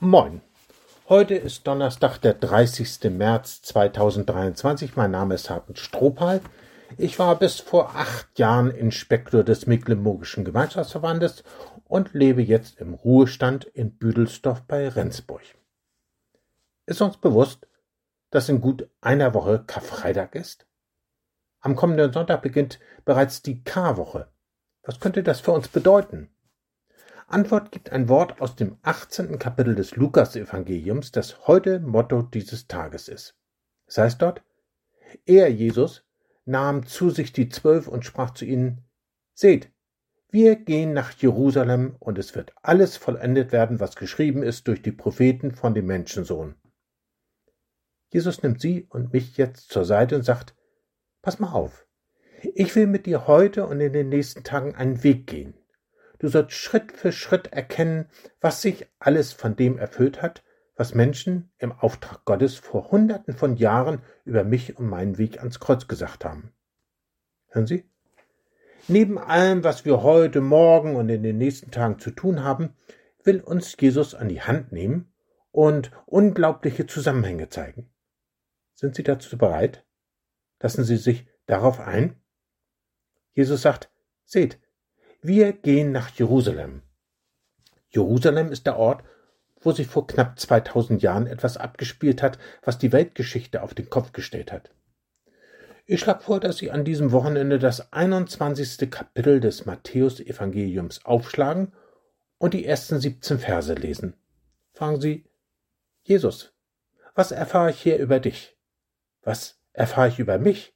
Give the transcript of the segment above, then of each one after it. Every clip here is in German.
Moin. Heute ist Donnerstag, der 30. März 2023. Mein Name ist Hartmut Strohpal. Ich war bis vor acht Jahren Inspektor des Mecklenburgischen Gemeinschaftsverbandes und lebe jetzt im Ruhestand in Büdelsdorf bei Rendsburg. Ist uns bewusst, dass in gut einer Woche Karfreitag ist? Am kommenden Sonntag beginnt bereits die Karwoche. Was könnte das für uns bedeuten? Antwort gibt ein Wort aus dem 18. Kapitel des Lukas-Evangeliums, das heute Motto dieses Tages ist. Es heißt dort, er, Jesus, nahm zu sich die Zwölf und sprach zu ihnen, Seht, wir gehen nach Jerusalem und es wird alles vollendet werden, was geschrieben ist durch die Propheten von dem Menschensohn. Jesus nimmt sie und mich jetzt zur Seite und sagt, Pass mal auf, ich will mit dir heute und in den nächsten Tagen einen Weg gehen. Du sollst Schritt für Schritt erkennen, was sich alles von dem erfüllt hat, was Menschen im Auftrag Gottes vor Hunderten von Jahren über mich und meinen Weg ans Kreuz gesagt haben. Hören Sie? Neben allem, was wir heute, morgen und in den nächsten Tagen zu tun haben, will uns Jesus an die Hand nehmen und unglaubliche Zusammenhänge zeigen. Sind Sie dazu bereit? Lassen Sie sich darauf ein? Jesus sagt, seht, wir gehen nach Jerusalem. Jerusalem ist der Ort, wo sich vor knapp 2000 Jahren etwas abgespielt hat, was die Weltgeschichte auf den Kopf gestellt hat. Ich schlage vor, dass Sie an diesem Wochenende das 21. Kapitel des Matthäus-Evangeliums aufschlagen und die ersten 17 Verse lesen. Fragen Sie, Jesus, was erfahre ich hier über dich? Was erfahre ich über mich?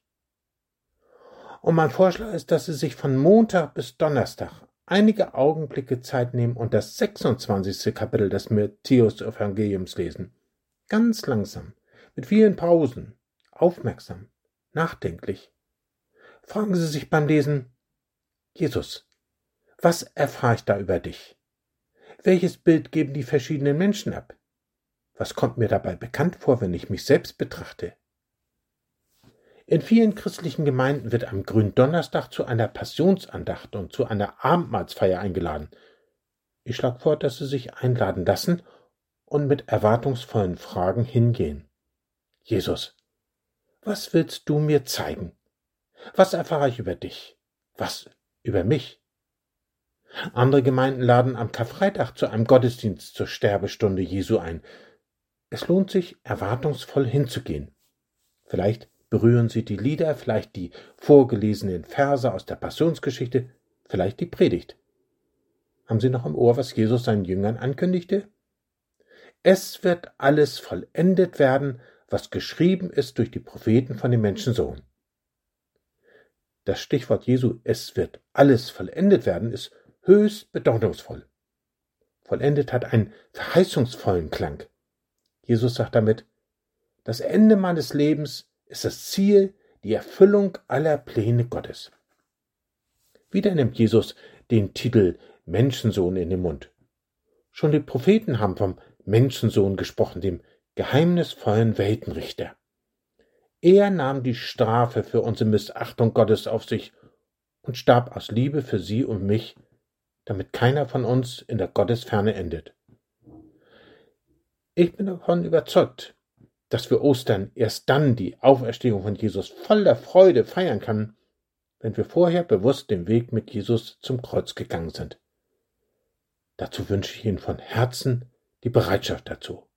Und mein Vorschlag ist, dass Sie sich von Montag bis Donnerstag einige Augenblicke Zeit nehmen und das 26. Kapitel des Matthäus-Evangeliums lesen. Ganz langsam, mit vielen Pausen, aufmerksam, nachdenklich. Fragen Sie sich beim Lesen, Jesus, was erfahre ich da über dich? Welches Bild geben die verschiedenen Menschen ab? Was kommt mir dabei bekannt vor, wenn ich mich selbst betrachte? In vielen christlichen Gemeinden wird am Gründonnerstag zu einer Passionsandacht und zu einer Abendmahlsfeier eingeladen. Ich schlage vor, dass Sie sich einladen lassen und mit erwartungsvollen Fragen hingehen. Jesus, was willst du mir zeigen? Was erfahre ich über dich? Was über mich? Andere Gemeinden laden am Karfreitag zu einem Gottesdienst zur Sterbestunde Jesu ein. Es lohnt sich, erwartungsvoll hinzugehen. Vielleicht berühren Sie die Lieder, vielleicht die vorgelesenen Verse aus der Passionsgeschichte, vielleicht die Predigt. Haben Sie noch im Ohr, was Jesus seinen Jüngern ankündigte? Es wird alles vollendet werden, was geschrieben ist durch die Propheten von dem Menschensohn. Das Stichwort Jesu, es wird alles vollendet werden, ist höchst bedeutungsvoll. Vollendet hat einen verheißungsvollen Klang. Jesus sagt damit, das Ende meines Lebens ist das Ziel die Erfüllung aller Pläne Gottes. Wieder nimmt Jesus den Titel Menschensohn in den Mund. Schon die Propheten haben vom Menschensohn gesprochen, dem geheimnisvollen Weltenrichter. Er nahm die Strafe für unsere Missachtung Gottes auf sich und starb aus Liebe für sie und mich, damit keiner von uns in der Gottesferne endet. Ich bin davon überzeugt, dass wir Ostern erst dann die Auferstehung von Jesus voller Freude feiern kann, wenn wir vorher bewusst den Weg mit Jesus zum Kreuz gegangen sind. Dazu wünsche ich Ihnen von Herzen die Bereitschaft dazu.